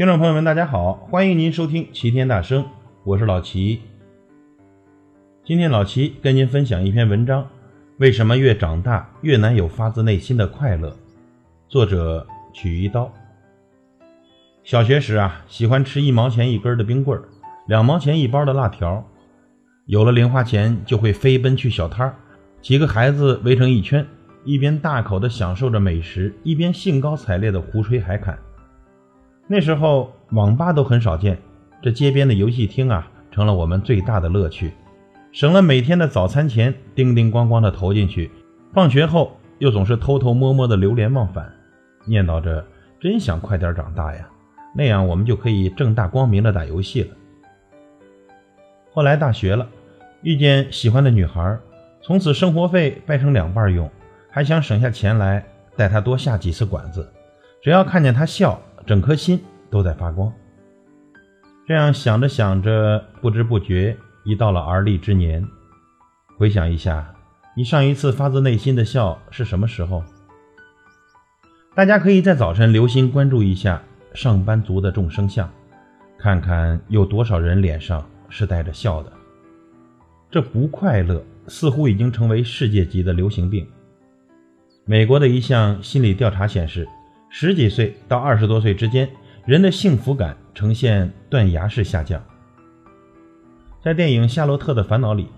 听众朋友们，大家好，欢迎您收听齐天大圣，我是老齐。今天老齐跟您分享一篇文章：为什么越长大越难有发自内心的快乐？作者曲一刀。小学时啊，喜欢吃一毛钱一根的冰棍儿，两毛钱一包的辣条。有了零花钱，就会飞奔去小摊儿，几个孩子围成一圈，一边大口的享受着美食，一边兴高采烈的胡吹海侃。那时候网吧都很少见，这街边的游戏厅啊，成了我们最大的乐趣，省了每天的早餐钱叮叮咣咣的投进去，放学后又总是偷偷摸摸的流连忘返，念叨着真想快点长大呀，那样我们就可以正大光明的打游戏了。后来大学了，遇见喜欢的女孩，从此生活费掰成两半用，还想省下钱来带她多下几次馆子，只要看见她笑。整颗心都在发光。这样想着想着，不知不觉已到了而立之年。回想一下，你上一次发自内心的笑是什么时候？大家可以在早晨留心关注一下上班族的众生相，看看有多少人脸上是带着笑的。这不快乐似乎已经成为世界级的流行病。美国的一项心理调查显示。十几岁到二十多岁之间，人的幸福感呈现断崖式下降。在电影《夏洛特的烦恼》里，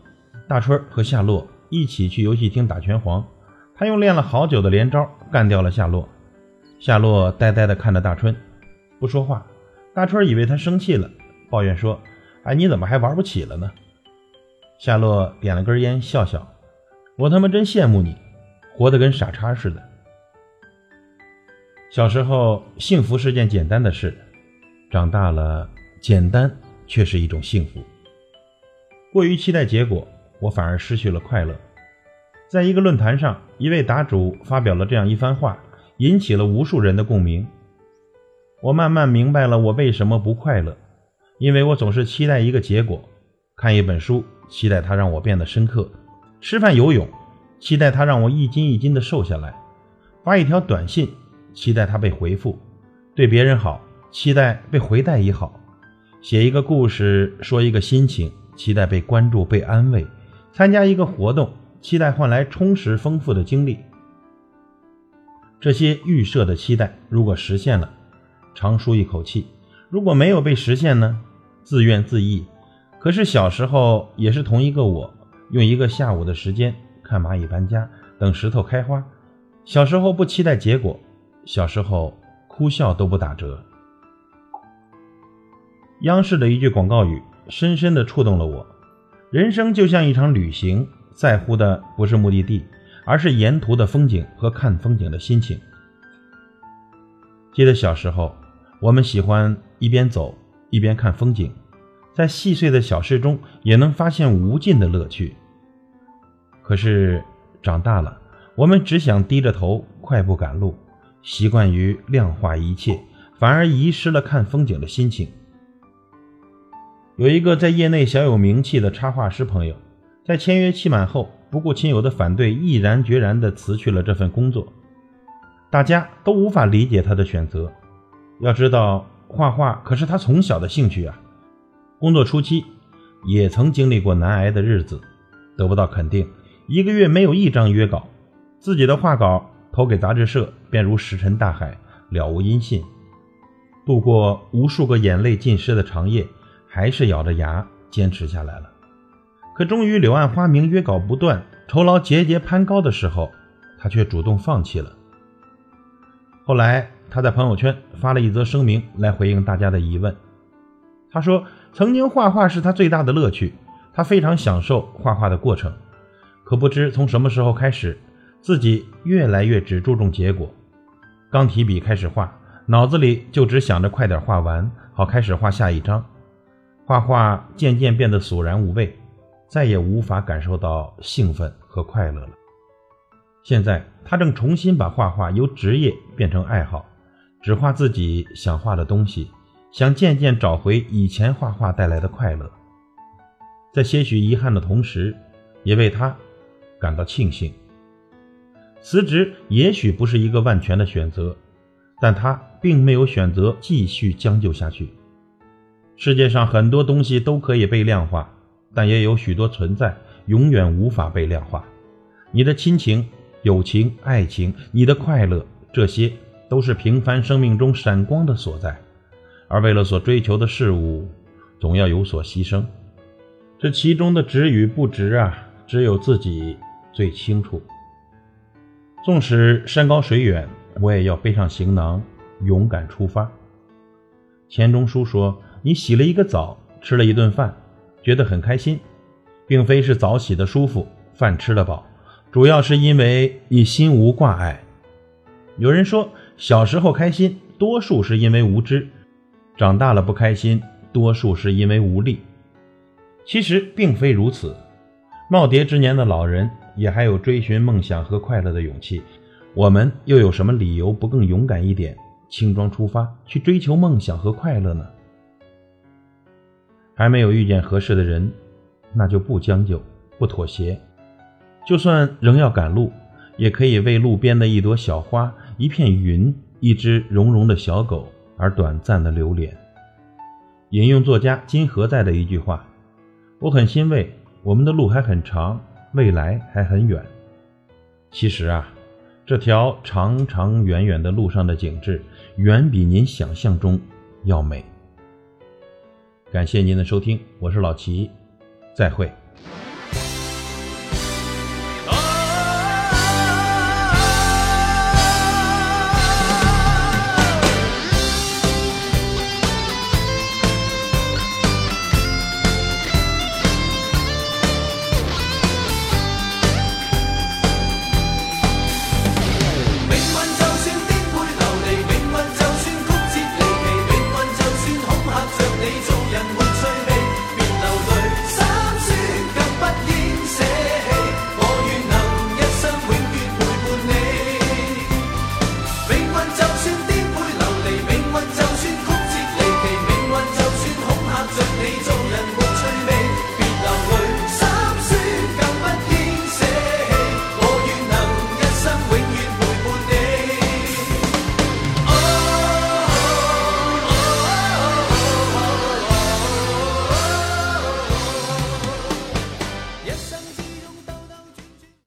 大春和夏洛一起去游戏厅打拳皇，他用练了好久的连招干掉了夏洛。夏洛呆呆地看着大春，不说话。大春以为他生气了，抱怨说：“哎，你怎么还玩不起了呢？”夏洛点了根烟，笑笑：“我他妈真羡慕你，活得跟傻叉似的。”小时候，幸福是件简单的事；长大了，简单却是一种幸福。过于期待结果，我反而失去了快乐。在一个论坛上，一位答主发表了这样一番话，引起了无数人的共鸣。我慢慢明白了我为什么不快乐，因为我总是期待一个结果：看一本书，期待它让我变得深刻；吃饭游泳，期待它让我一斤一斤的瘦下来；发一条短信。期待他被回复，对别人好，期待被回带也好；写一个故事，说一个心情，期待被关注、被安慰；参加一个活动，期待换来充实丰富的经历。这些预设的期待，如果实现了，长舒一口气；如果没有被实现呢？自怨自艾。可是小时候也是同一个我，用一个下午的时间看蚂蚁搬家，等石头开花。小时候不期待结果。小时候哭笑都不打折。央视的一句广告语深深地触动了我：人生就像一场旅行，在乎的不是目的地，而是沿途的风景和看风景的心情。记得小时候，我们喜欢一边走一边看风景，在细碎的小事中也能发现无尽的乐趣。可是长大了，我们只想低着头快步赶路。习惯于量化一切，反而遗失了看风景的心情。有一个在业内小有名气的插画师朋友，在签约期满后，不顾亲友的反对，毅然决然地辞去了这份工作。大家都无法理解他的选择。要知道，画画可是他从小的兴趣啊。工作初期，也曾经历过难挨的日子，得不到肯定，一个月没有一张约稿，自己的画稿。投给杂志社，便如石沉大海，了无音信。度过无数个眼泪浸湿的长夜，还是咬着牙坚持下来了。可终于柳暗花明，约稿不断，酬劳节节攀高的时候，他却主动放弃了。后来，他在朋友圈发了一则声明来回应大家的疑问。他说：“曾经画画是他最大的乐趣，他非常享受画画的过程。可不知从什么时候开始。”自己越来越只注重结果，刚提笔开始画，脑子里就只想着快点画完，好开始画下一张。画画渐渐变得索然无味，再也无法感受到兴奋和快乐了。现在他正重新把画画由职业变成爱好，只画自己想画的东西，想渐渐找回以前画画带来的快乐。在些许遗憾的同时，也为他感到庆幸。辞职也许不是一个万全的选择，但他并没有选择继续将就下去。世界上很多东西都可以被量化，但也有许多存在永远无法被量化。你的亲情、友情、爱情，你的快乐，这些都是平凡生命中闪光的所在。而为了所追求的事物，总要有所牺牲。这其中的值与不值啊，只有自己最清楚。纵使山高水远，我也要背上行囊，勇敢出发。钱钟书说：“你洗了一个澡，吃了一顿饭，觉得很开心，并非是澡洗的舒服，饭吃得饱。”主要是因为你心无挂碍。有人说，小时候开心，多数是因为无知；长大了不开心，多数是因为无力。其实并非如此。耄耋之年的老人也还有追寻梦想和快乐的勇气，我们又有什么理由不更勇敢一点，轻装出发去追求梦想和快乐呢？还没有遇见合适的人，那就不将就，不妥协。就算仍要赶路，也可以为路边的一朵小花、一片云、一只绒绒的小狗而短暂的留恋。引用作家金河在的一句话：“我很欣慰，我们的路还很长，未来还很远。”其实啊，这条长长远远的路上的景致，远比您想象中要美。感谢您的收听，我是老齐，再会。